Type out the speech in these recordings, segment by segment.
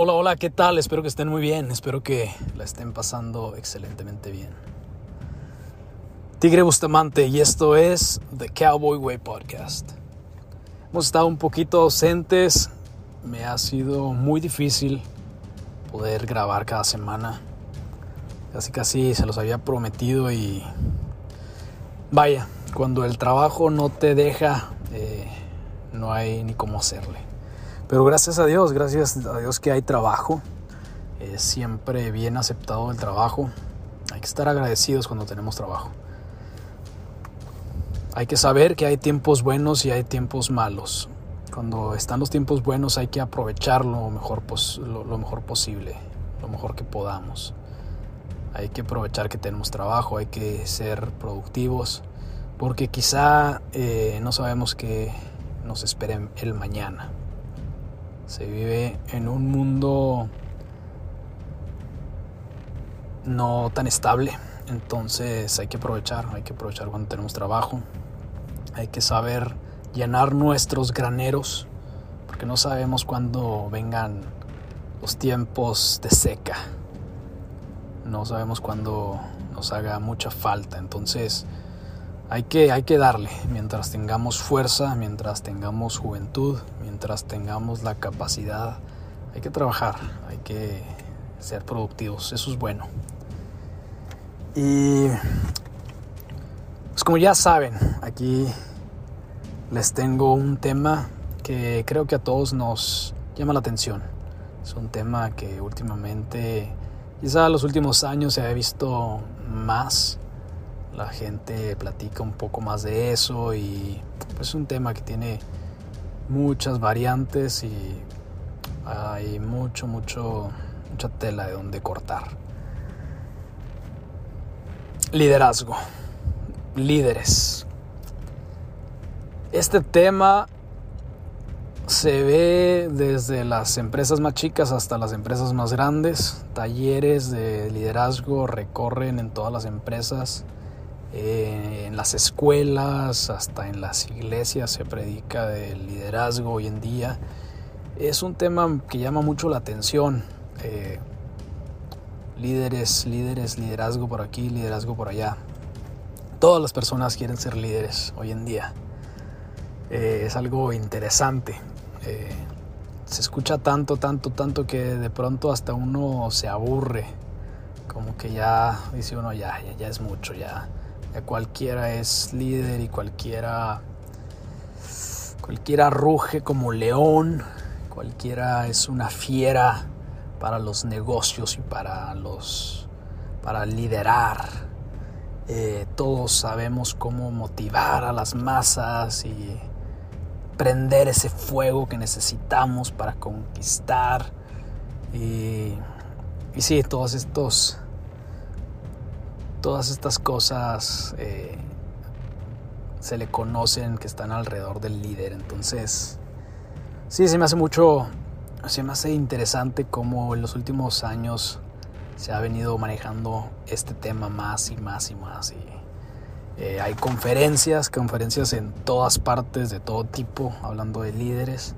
Hola, hola, ¿qué tal? Espero que estén muy bien, espero que la estén pasando excelentemente bien. Tigre Bustamante y esto es The Cowboy Way Podcast. Hemos estado un poquito ausentes, me ha sido muy difícil poder grabar cada semana. Casi casi se los había prometido y vaya, cuando el trabajo no te deja, eh, no hay ni cómo hacerle. Pero gracias a Dios, gracias a Dios que hay trabajo. Es siempre bien aceptado el trabajo. Hay que estar agradecidos cuando tenemos trabajo. Hay que saber que hay tiempos buenos y hay tiempos malos. Cuando están los tiempos buenos hay que aprovecharlo lo mejor, lo mejor posible, lo mejor que podamos. Hay que aprovechar que tenemos trabajo, hay que ser productivos, porque quizá eh, no sabemos qué nos espera el mañana. Se vive en un mundo no tan estable, entonces hay que aprovechar, hay que aprovechar cuando tenemos trabajo, hay que saber llenar nuestros graneros, porque no sabemos cuándo vengan los tiempos de seca, no sabemos cuándo nos haga mucha falta, entonces hay que, hay que darle mientras tengamos fuerza, mientras tengamos juventud, mientras tengamos la capacidad. Hay que trabajar, hay que ser productivos, eso es bueno. Y pues como ya saben, aquí les tengo un tema que creo que a todos nos llama la atención. Es un tema que últimamente, quizá en los últimos años se ha visto más la gente platica un poco más de eso y pues, es un tema que tiene muchas variantes y hay mucho, mucho, mucha tela de donde cortar. Liderazgo, líderes. Este tema se ve desde las empresas más chicas hasta las empresas más grandes. Talleres de liderazgo recorren en todas las empresas eh, en las escuelas, hasta en las iglesias se predica del liderazgo hoy en día. Es un tema que llama mucho la atención. Eh, líderes, líderes, liderazgo por aquí, liderazgo por allá. Todas las personas quieren ser líderes hoy en día. Eh, es algo interesante. se escucha tanto, tanto, tanto que de pronto hasta uno se aburre. Como que ya dice uno, ya, ya, ya es mucho, ya cualquiera es líder y cualquiera cualquiera ruge como león, cualquiera es una fiera para los negocios y para los para liderar. Eh, todos sabemos cómo motivar a las masas y prender ese fuego que necesitamos para conquistar. Y, y sí, todos estos todas estas cosas eh, se le conocen que están alrededor del líder. Entonces, sí, se me hace mucho, se me hace interesante cómo en los últimos años se ha venido manejando este tema más y más y más. Y, eh, hay conferencias, conferencias en todas partes, de todo tipo, hablando de líderes.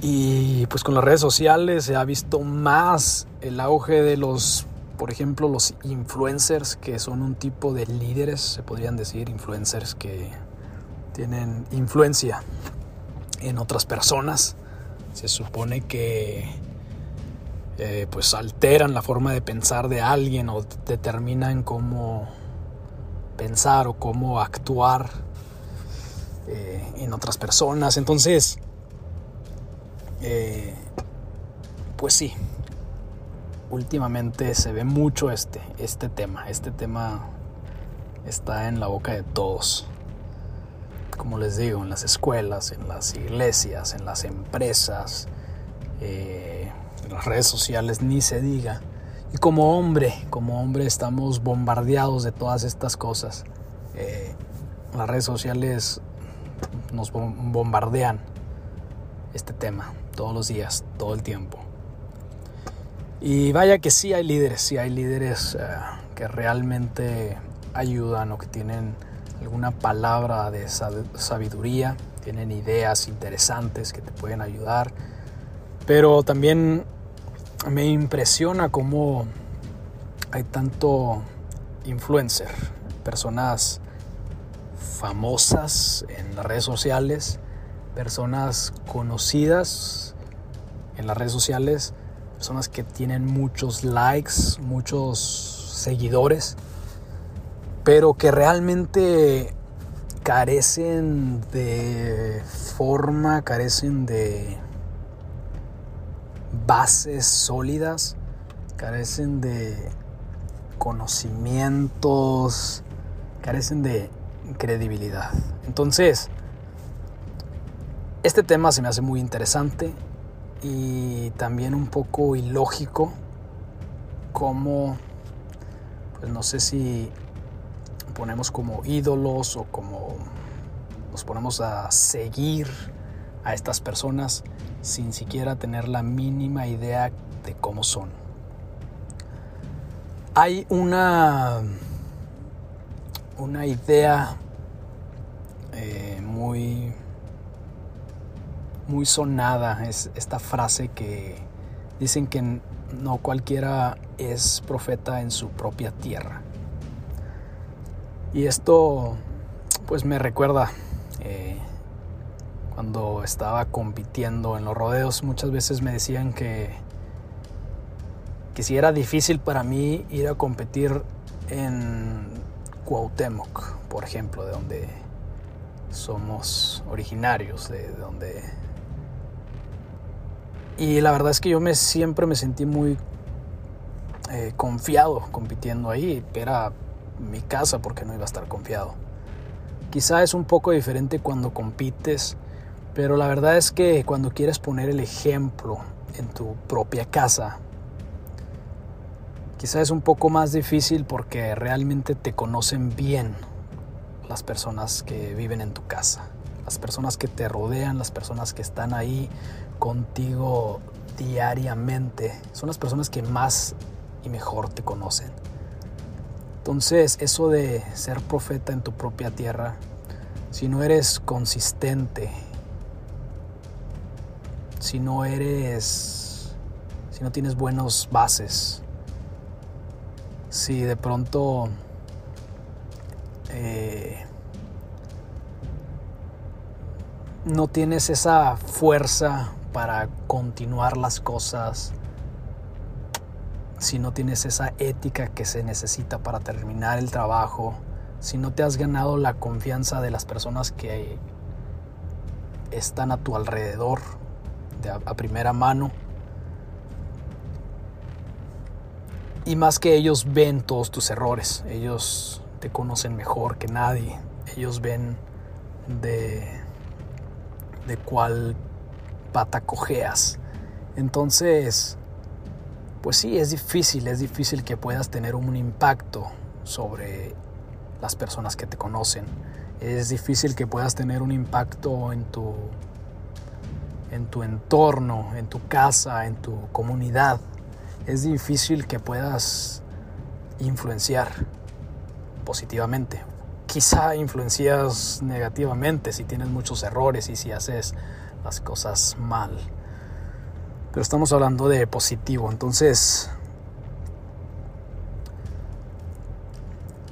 Y pues con las redes sociales se ha visto más el auge de los por ejemplo, los influencers, que son un tipo de líderes, se podrían decir, influencers que tienen influencia en otras personas. Se supone que eh, pues alteran la forma de pensar de alguien o determinan cómo pensar o cómo actuar eh, en otras personas. Entonces, eh, pues sí, últimamente se ve mucho este, este tema. Este tema está en la boca de todos. Como les digo, en las escuelas, en las iglesias, en las empresas, eh, en las redes sociales, ni se diga. Y como hombre, como hombre estamos bombardeados de todas estas cosas. Eh, las redes sociales nos bombardean este tema todos los días, todo el tiempo. Y vaya que sí hay líderes, sí hay líderes eh, que realmente ayudan o que tienen alguna palabra de sabiduría, tienen ideas interesantes que te pueden ayudar. Pero también me impresiona cómo hay tanto influencer, personas famosas en las redes sociales, personas conocidas en las redes sociales, personas que tienen muchos likes, muchos seguidores, pero que realmente carecen de forma, carecen de bases sólidas, carecen de conocimientos, carecen de credibilidad. Entonces, este tema se me hace muy interesante y también un poco ilógico como, pues no sé si ponemos como ídolos o como nos ponemos a seguir a estas personas sin siquiera tener la mínima idea de cómo son. Hay una, una idea eh, muy, muy sonada, es esta frase que dicen que no cualquiera es profeta en su propia tierra. Y esto pues me recuerda eh, cuando estaba compitiendo en los rodeos, muchas veces me decían que, que si era difícil para mí ir a competir en Cuauhtémoc, por ejemplo, de donde somos originarios, de donde... Y la verdad es que yo me, siempre me sentí muy eh, confiado compitiendo ahí, era mi casa porque no iba a estar confiado. Quizá es un poco diferente cuando compites pero la verdad es que cuando quieres poner el ejemplo en tu propia casa, quizás es un poco más difícil porque realmente te conocen bien las personas que viven en tu casa, las personas que te rodean, las personas que están ahí contigo diariamente, son las personas que más y mejor te conocen. Entonces, eso de ser profeta en tu propia tierra, si no eres consistente si no eres, si no tienes buenos bases, si de pronto eh, no tienes esa fuerza para continuar las cosas, si no tienes esa ética que se necesita para terminar el trabajo, si no te has ganado la confianza de las personas que están a tu alrededor, a, primera mano. Y más que ellos ven todos tus errores, ellos te conocen mejor que nadie, ellos ven de, de cuál pata cojeas. Entonces, pues sí, es difícil, es difícil que puedas tener un impacto sobre las personas que te conocen. Es difícil que puedas tener un impacto en tu en tu entorno, en tu casa, en tu comunidad, es difícil que puedas influenciar positivamente. Quizá influencias negativamente si tienes muchos errores y si haces las cosas mal. Pero estamos hablando de positivo, entonces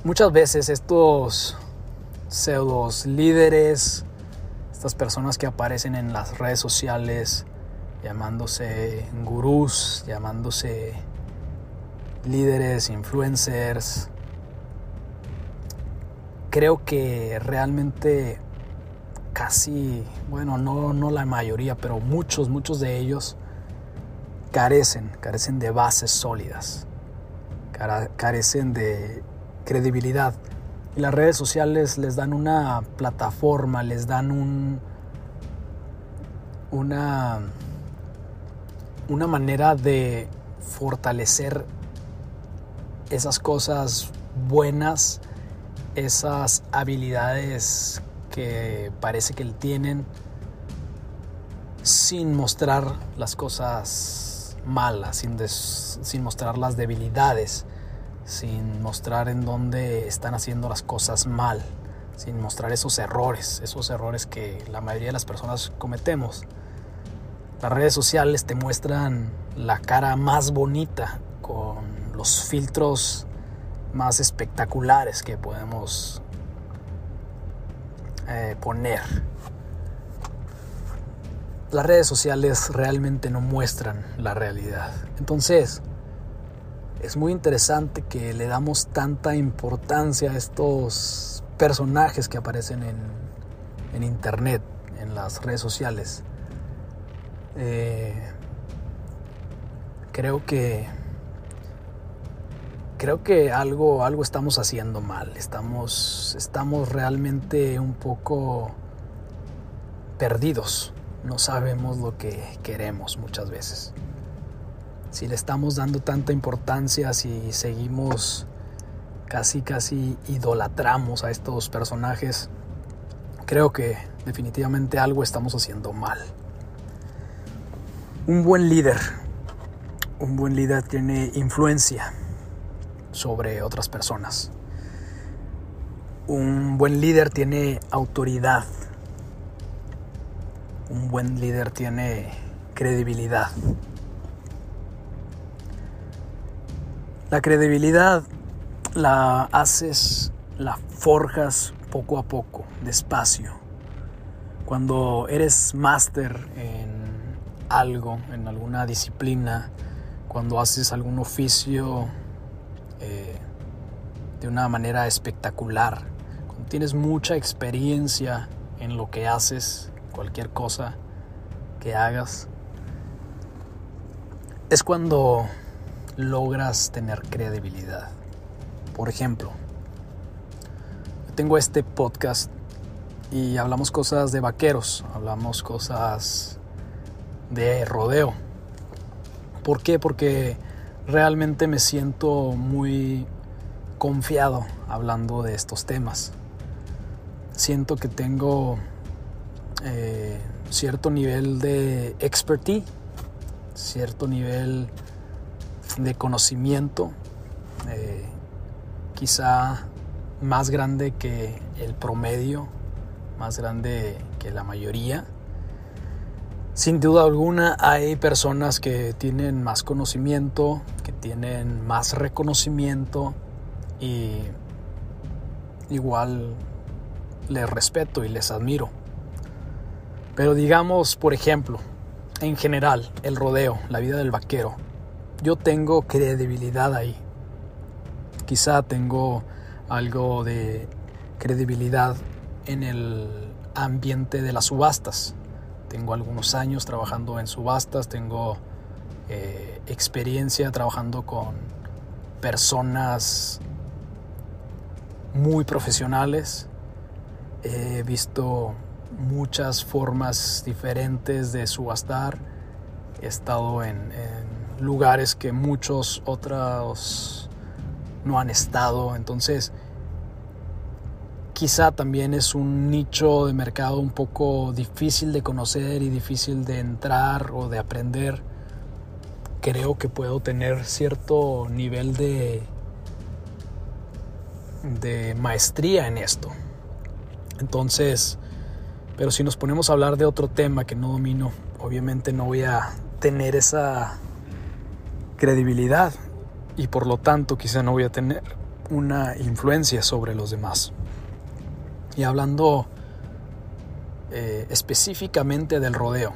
muchas veces estos pseudos líderes estas personas que aparecen en las redes sociales llamándose gurús, llamándose líderes, influencers. Creo que realmente casi, bueno, no, no la mayoría, pero muchos, muchos de ellos carecen, carecen de bases sólidas, carecen de credibilidad. Y las redes sociales les dan una plataforma, les dan un, una, una manera de fortalecer esas cosas buenas, esas habilidades que parece que tienen sin mostrar las cosas malas, sin, sin mostrar las debilidades sin mostrar en dónde están haciendo las cosas mal, sin mostrar esos errores, esos errores que la mayoría de las personas cometemos. Las redes sociales te muestran la cara más bonita con los filtros más espectaculares que podemos eh, poner. Las redes sociales realmente no muestran la realidad. Entonces, es muy interesante que le damos tanta importancia a estos personajes que aparecen en, en internet, en las redes sociales. Eh, creo que creo que algo algo estamos haciendo mal. Estamos estamos realmente un poco perdidos. No sabemos lo que queremos muchas veces. Si le estamos dando tanta importancia, si seguimos casi casi idolatramos a estos personajes, creo que definitivamente algo estamos haciendo mal. Un buen líder, un buen líder tiene influencia sobre otras personas. Un buen líder tiene autoridad. Un buen líder tiene credibilidad. La credibilidad la haces, la forjas poco a poco, despacio. Cuando eres máster en algo, en alguna disciplina, cuando haces algún oficio eh, de una manera espectacular, cuando tienes mucha experiencia en lo que haces, cualquier cosa que hagas, es cuando logras tener credibilidad. Por ejemplo, tengo este podcast y hablamos cosas de vaqueros, hablamos cosas de rodeo. ¿Por qué? Porque realmente me siento muy confiado hablando de estos temas. Siento que tengo eh, cierto nivel de expertise, cierto nivel de conocimiento, eh, quizá más grande que el promedio, más grande que la mayoría. Sin duda alguna hay personas que tienen más conocimiento, que tienen más reconocimiento y igual les respeto y les admiro. Pero digamos, por ejemplo, en general, el rodeo, la vida del vaquero, yo tengo credibilidad ahí. Quizá tengo algo de credibilidad en el ambiente de las subastas. Tengo algunos años trabajando en subastas, tengo eh, experiencia trabajando con personas muy profesionales. He visto muchas formas diferentes de subastar. He estado en, en lugares que muchos otros no han estado. Entonces, quizá también es un nicho de mercado un poco difícil de conocer y difícil de entrar o de aprender. Creo que puedo tener cierto nivel de, de maestría en esto. Entonces, pero si nos ponemos a hablar de otro tema que no domino, obviamente no voy a tener esa credibilidad y por lo tanto quizá no voy a tener una influencia sobre los demás. Y hablando eh, específicamente del rodeo,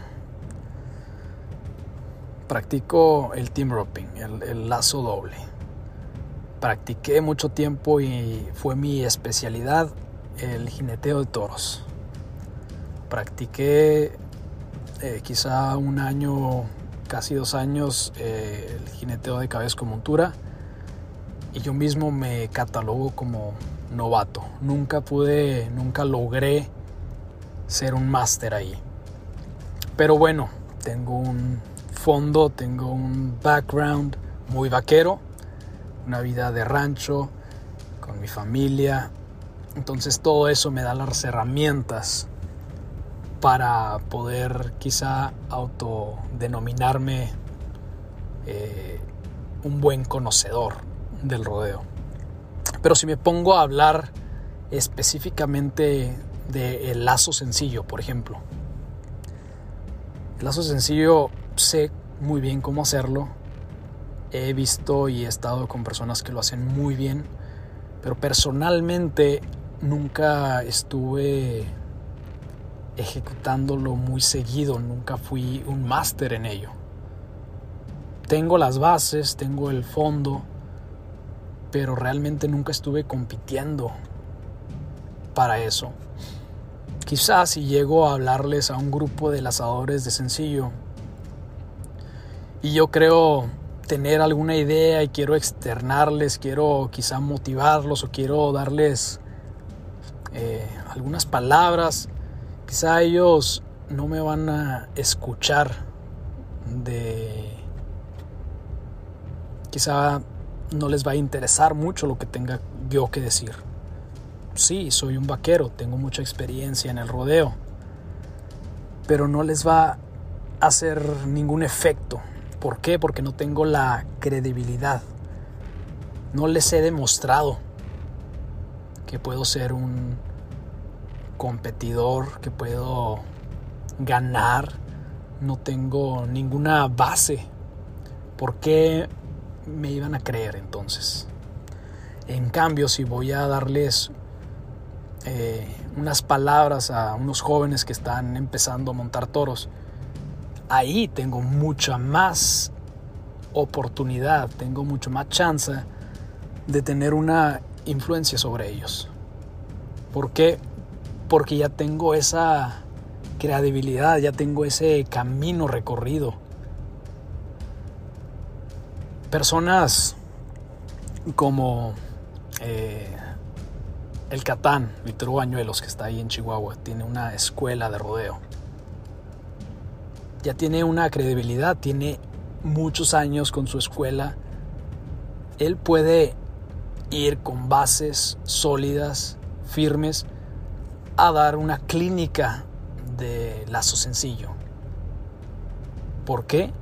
practico el team roping, el, lazo doble. Practiqué mucho tiempo y fue mi especialidad el jineteo de toros. Practiqué eh, quizá un año, casi dos años, eh, el jineteo de cabeza con montura y yo mismo me catalogo como novato. Nunca pude, nunca logré ser un máster ahí. Pero bueno, tengo un fondo, tengo un background muy vaquero, una vida de rancho, con mi familia. Entonces todo eso me da las herramientas para poder quizá autodenominarme eh, un buen conocedor del rodeo. Pero si me pongo a hablar específicamente del lazo sencillo, por ejemplo. El lazo sencillo sé muy bien cómo hacerlo. He visto y he estado con personas que lo hacen muy bien, pero personalmente nunca estuve ejecutándolo muy seguido, nunca fui un máster en ello. Tengo las bases, tengo el fondo, pero realmente nunca estuve compitiendo para eso. Quizás si llego a hablarles a un grupo de lazadores de sencillo y yo creo tener alguna idea y quiero externarles, quiero quizá motivarlos o quiero darles eh, algunas palabras, quizá ellos no me van a escuchar de... Quizá no les va a interesar mucho lo que tenga yo que decir. Sí, soy un vaquero, tengo mucha experiencia en el rodeo, pero no les va a hacer ningún efecto. ¿Por qué? Porque no tengo la credibilidad. No les he demostrado que puedo ser un competidor, que puedo ganar. No tengo ninguna base. ¿Por qué me iban a creer entonces? En cambio, si voy a darles eh, unas palabras a unos jóvenes que están empezando a montar toros, ahí tengo mucha más oportunidad, tengo mucho más chance de tener una influencia sobre ellos. ¿Por qué? Porque ya tengo esa credibilidad, ya tengo ese camino recorrido. Personas como eh, el Catán, Víctor Bañuelos, que está ahí en Chihuahua, tiene una escuela de rodeo. Ya tiene una credibilidad, tiene muchos años con su escuela. Él puede ir con bases sólidas, firmes, a dar una clínica de lazo sencillo. ¿Por qué?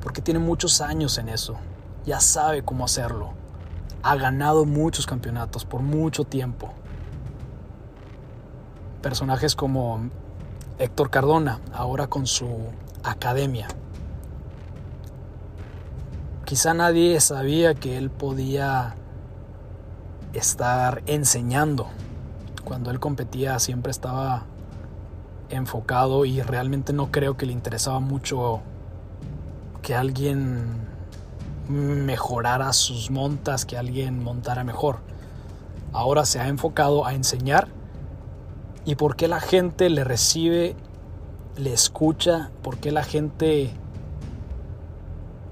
Porque tiene muchos años en eso. Ya sabe cómo hacerlo. Ha ganado muchos campeonatos por mucho tiempo personajes como Héctor Cardona, ahora con su academia. Quizá nadie sabía que él podía estar enseñando. Cuando él competía siempre estaba enfocado y realmente no creo que le interesaba mucho que alguien mejorara sus montas, que alguien montara mejor. Ahora se ha enfocado a enseñar y por qué la gente le recibe, le escucha, por qué la gente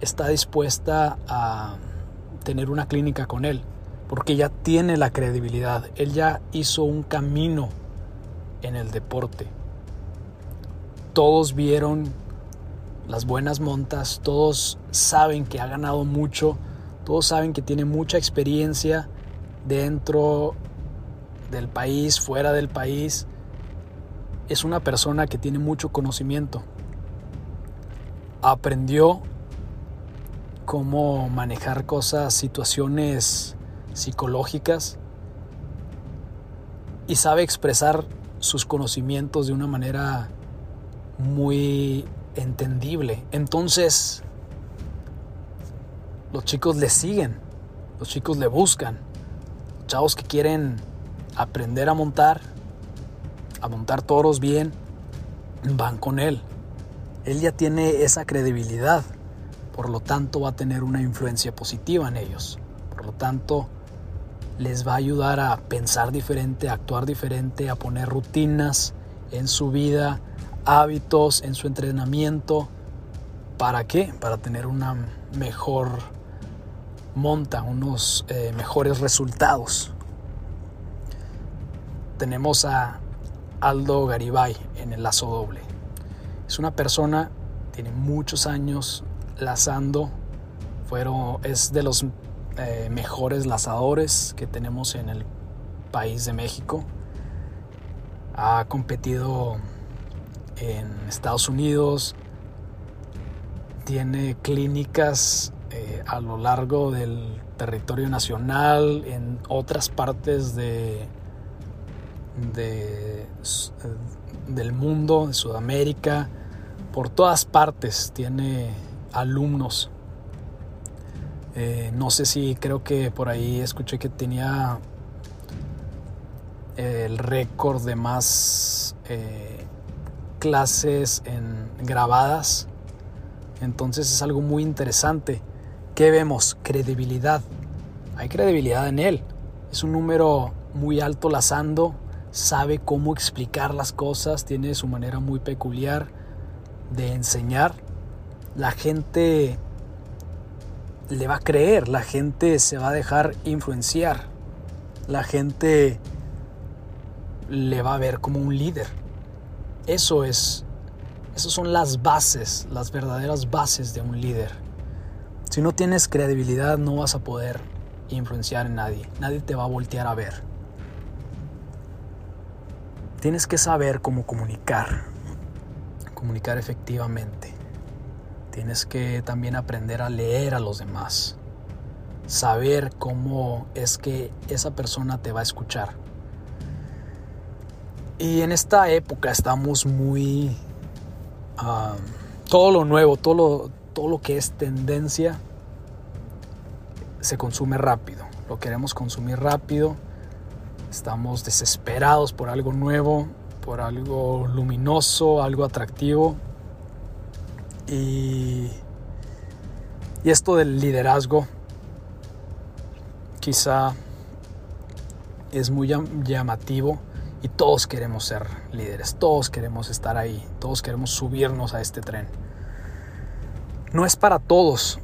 está dispuesta a tener una clínica con él, porque ya tiene la credibilidad, él ya hizo un camino en el deporte. Todos vieron las buenas montas, todos saben que ha ganado mucho, todos saben que tiene mucha experiencia dentro del país, fuera del país, es una persona que tiene mucho conocimiento. Aprendió cómo manejar cosas, situaciones psicológicas y sabe expresar sus conocimientos de una manera muy entendible. Entonces, los chicos le siguen, los chicos le buscan, chavos que quieren aprender a montar, a montar toros bien, van con él. Él ya tiene esa credibilidad, por lo tanto va a tener una influencia positiva en ellos. Por lo tanto, les va a ayudar a pensar diferente, a actuar diferente, a poner rutinas en su vida, hábitos en su entrenamiento. ¿Para qué? Para tener una mejor monta, unos eh, mejores resultados tenemos a Aldo Garibay en el lazo doble. Es una persona, tiene muchos años lazando, fueron, es de los eh, mejores lazadores que tenemos en el país de México. Ha competido en Estados Unidos, tiene clínicas eh, a lo largo del territorio nacional, en otras partes de de, del mundo, de Sudamérica, por todas partes tiene alumnos. Eh, no sé si creo que por ahí escuché que tenía el récord de más eh, clases en grabadas. Entonces es algo muy interesante. ¿Qué vemos? Credibilidad. Hay credibilidad en él. Es un número muy alto lazando, sabe cómo explicar las cosas, tiene su manera muy peculiar de enseñar. La gente le va a creer, la gente se va a dejar influenciar, la gente le va a ver como un líder. Eso es, son las bases, las verdaderas bases de un líder. Si no tienes credibilidad no vas a poder influenciar en nadie, nadie te va a voltear a ver. Tienes que saber cómo comunicar, comunicar efectivamente. Tienes que también aprender a leer a los demás. Saber cómo es que esa persona te va a escuchar. Y en esta época estamos muy... todo lo nuevo, todo lo, todo lo que es tendencia, se consume rápido. Lo queremos consumir rápido. Estamos desesperados por algo nuevo, por algo luminoso, algo atractivo. Y, esto del liderazgo quizá es muy llamativo y todos queremos ser líderes, todos queremos estar ahí, todos queremos subirnos a este tren. No es para todos,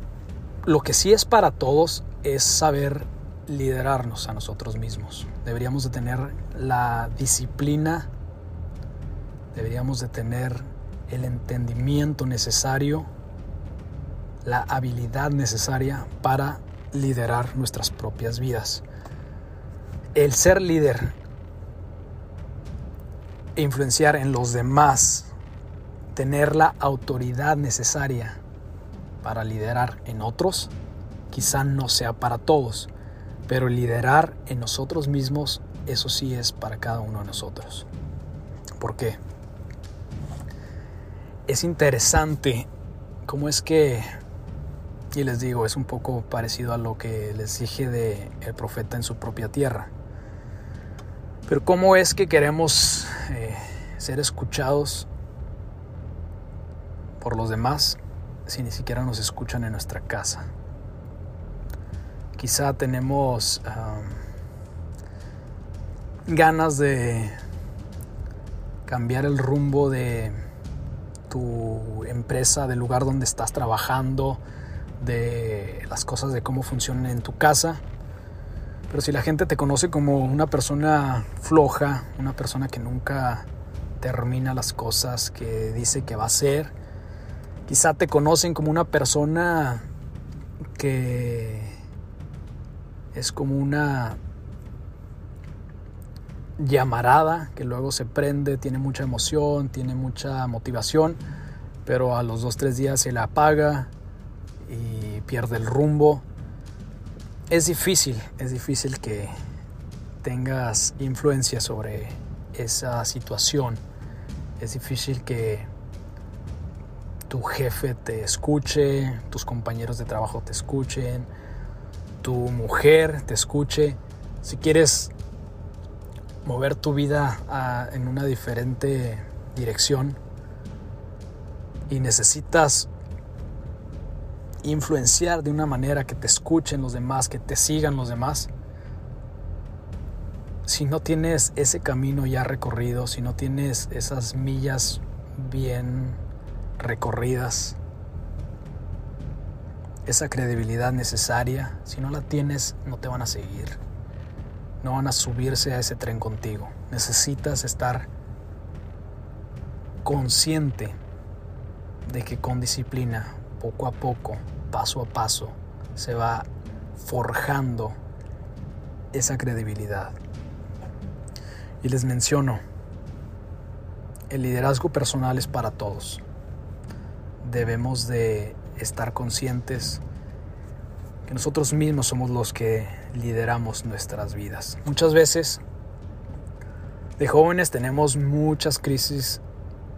lo que sí es para todos es saber liderarnos a nosotros mismos. Deberíamos de tener la disciplina, deberíamos de tener el entendimiento necesario, la habilidad necesaria para liderar nuestras propias vidas. El ser líder influenciar en los demás, tener la autoridad necesaria para liderar en otros, quizá no sea para todos, pero liderar en nosotros mismos, eso sí es para cada uno de nosotros. ¿Por qué? es interesante cómo es que, y les digo, es un poco parecido a lo que les dije de el profeta en su propia tierra. Pero cómo es que queremos eh, ser escuchados por los demás si ni siquiera nos escuchan en nuestra casa. Quizá tenemos ganas de cambiar el rumbo de tu empresa, del lugar donde estás trabajando, de las cosas de cómo funcionan en tu casa. Pero si la gente te conoce como una persona floja, una persona que nunca termina las cosas que dice que va a hacer, quizá te conocen como una persona que es como una llamarada que luego se prende, tiene mucha emoción, tiene mucha motivación, pero a los dos, tres días se la apaga y pierde el rumbo. Es difícil, es difícil que tengas influencia sobre esa situación. Es difícil que tu jefe te escuche, tus compañeros de trabajo te escuchen, tu mujer te escuche. Si quieres mover tu vida en una diferente dirección y necesitas influenciar de una manera que te escuchen los demás, que te sigan los demás, si no tienes ese camino ya recorrido, si no tienes esas millas bien recorridas, esa credibilidad necesaria, si no la tienes, no te van a seguir no van a subirse a ese tren contigo. Necesitas estar consciente de que con disciplina, poco a poco, paso a paso, se va forjando esa credibilidad. Y les menciono, el liderazgo personal es para todos. Debemos de estar conscientes que nosotros mismos somos los que lideramos nuestras vidas. Muchas veces de jóvenes tenemos muchas crisis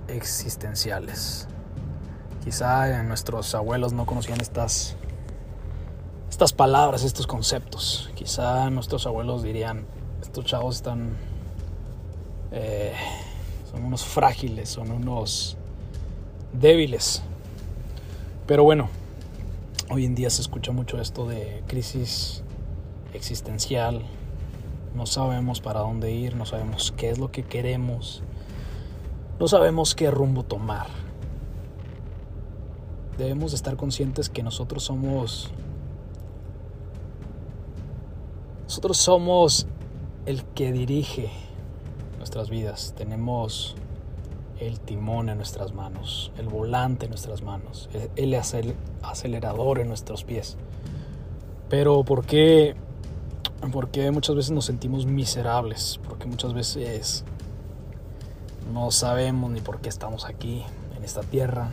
existenciales. Quizá nuestros abuelos no conocían estas, estas palabras, estos conceptos. Quizá nuestros abuelos dirían, estos chavos están... Eh, son unos frágiles, son unos débiles. Pero bueno, hoy en día se escucha mucho esto de crisis existencial. No sabemos para dónde ir, no sabemos qué es lo que queremos, no sabemos qué rumbo tomar. Debemos estar conscientes que nosotros somos nosotros somos el que dirige nuestras vidas. Tenemos el timón en nuestras manos, el volante en nuestras manos, el acelerador en nuestros pies. Pero ¿por qué, ¿por qué muchas veces nos sentimos miserables? Porque muchas veces no sabemos ni por qué estamos aquí, en esta tierra.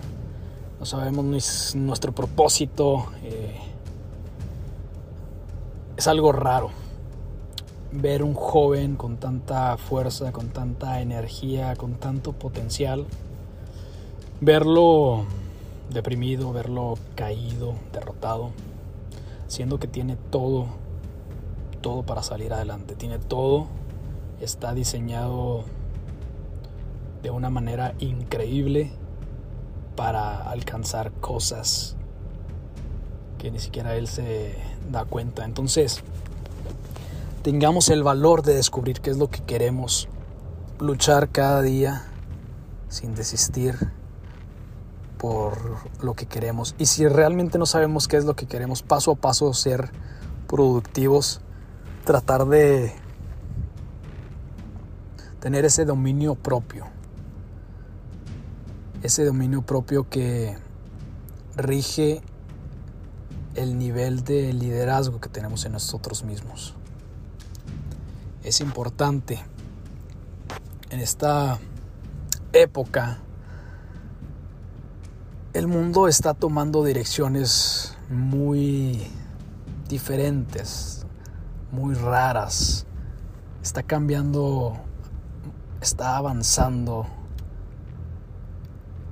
No sabemos nuestro propósito. Eh, es algo raro ver un joven con tanta fuerza, con tanta energía, con tanto potencial, verlo deprimido, verlo caído, derrotado, siendo que tiene todo, todo para salir adelante, tiene todo, está diseñado de una manera increíble para alcanzar cosas que ni siquiera él se da cuenta. Entonces, tengamos el valor de descubrir qué es lo que queremos, luchar cada día sin desistir por lo que queremos. Y si realmente no sabemos qué es lo que queremos, paso a paso ser productivos, tratar de tener ese dominio propio, ese dominio propio que rige el nivel de liderazgo que tenemos en nosotros mismos es importante en esta época el mundo está tomando direcciones muy diferentes, muy raras. Está cambiando, está avanzando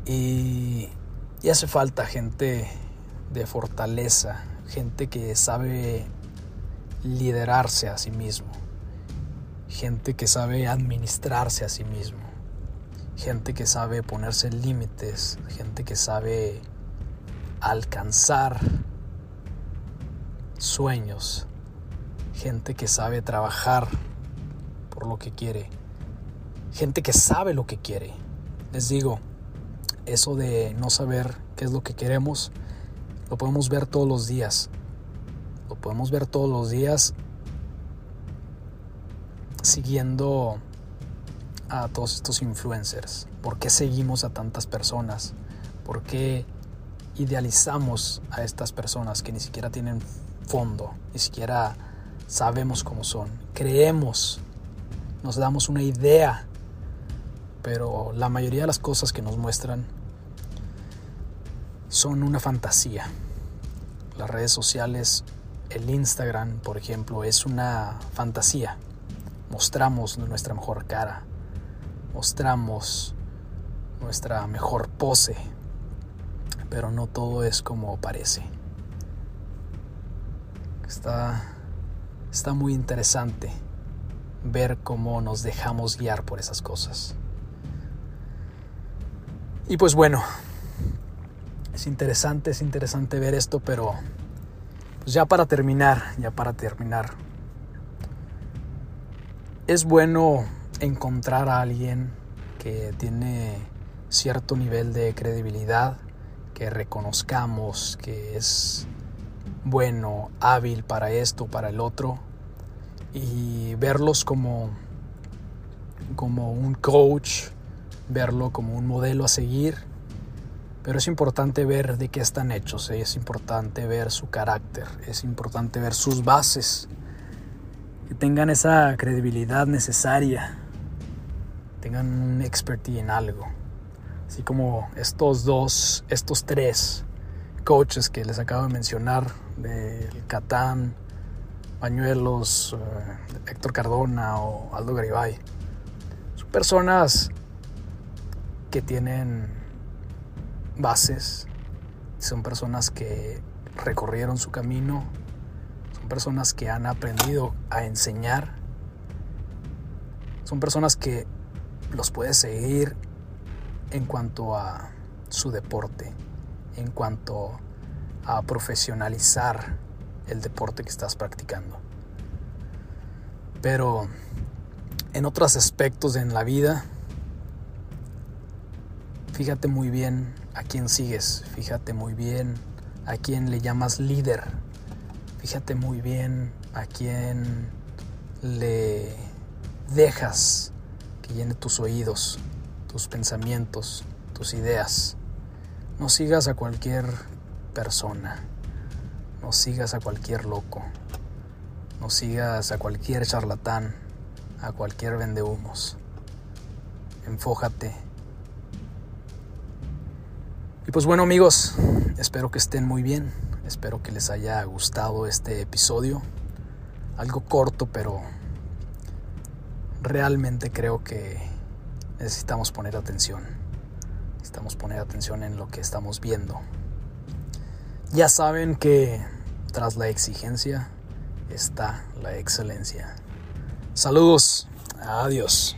y, hace falta gente de fortaleza, gente que sabe liderarse a sí mismo gente que sabe administrarse a sí mismo, gente que sabe ponerse límites, gente que sabe alcanzar sueños, gente que sabe trabajar por lo que quiere, gente que sabe lo que quiere. Les digo, eso de no saber qué es lo que queremos, lo podemos ver todos los días. Lo podemos ver todos los días siguiendo a todos estos influencers? ¿Por qué seguimos a tantas personas? ¿Por qué idealizamos a estas personas que ni siquiera tienen fondo, ni siquiera sabemos cómo son? Creemos, nos damos una idea, pero la mayoría de las cosas que nos muestran son una fantasía. Las redes sociales, el Instagram, por ejemplo, es una fantasía mostramos nuestra mejor cara, mostramos nuestra mejor pose, pero no todo es como parece. Está, está muy interesante ver cómo nos dejamos guiar por esas cosas. Y pues bueno, es interesante, es interesante ver esto, pero pues ya para terminar, ya para terminar, es bueno encontrar a alguien que tiene cierto nivel de credibilidad, que reconozcamos que es bueno, hábil para esto, para el otro, y verlos como, como un coach, verlo como un modelo a seguir. Pero es importante ver de qué están hechos, es importante ver su carácter, es importante ver sus bases que tengan esa credibilidad necesaria, tengan un expertise en algo. Así como estos dos, estos tres coaches que les acabo de mencionar, del Catán, Pañuelos, eh, Héctor Cardona o Aldo Garibay. Son personas que tienen bases, son personas que recorrieron su camino, son personas que han aprendido a enseñar, son personas que los puedes seguir en cuanto a su deporte, en cuanto a profesionalizar el deporte que estás practicando. Pero en otros aspectos en la vida, fíjate muy bien a quién sigues, fíjate muy bien a quién le llamas líder, fíjate muy bien a quién le dejas que llene tus oídos, tus pensamientos, tus ideas. No sigas a cualquier persona, no sigas a cualquier loco, no sigas a cualquier charlatán, a cualquier vendehumos. Enfójate. Pues bueno amigos, espero que estén muy bien, espero que les haya gustado este episodio. Algo corto, pero realmente creo que necesitamos poner atención. Necesitamos poner atención en lo que estamos viendo. Ya saben que tras la exigencia está la excelencia. Saludos. Adiós.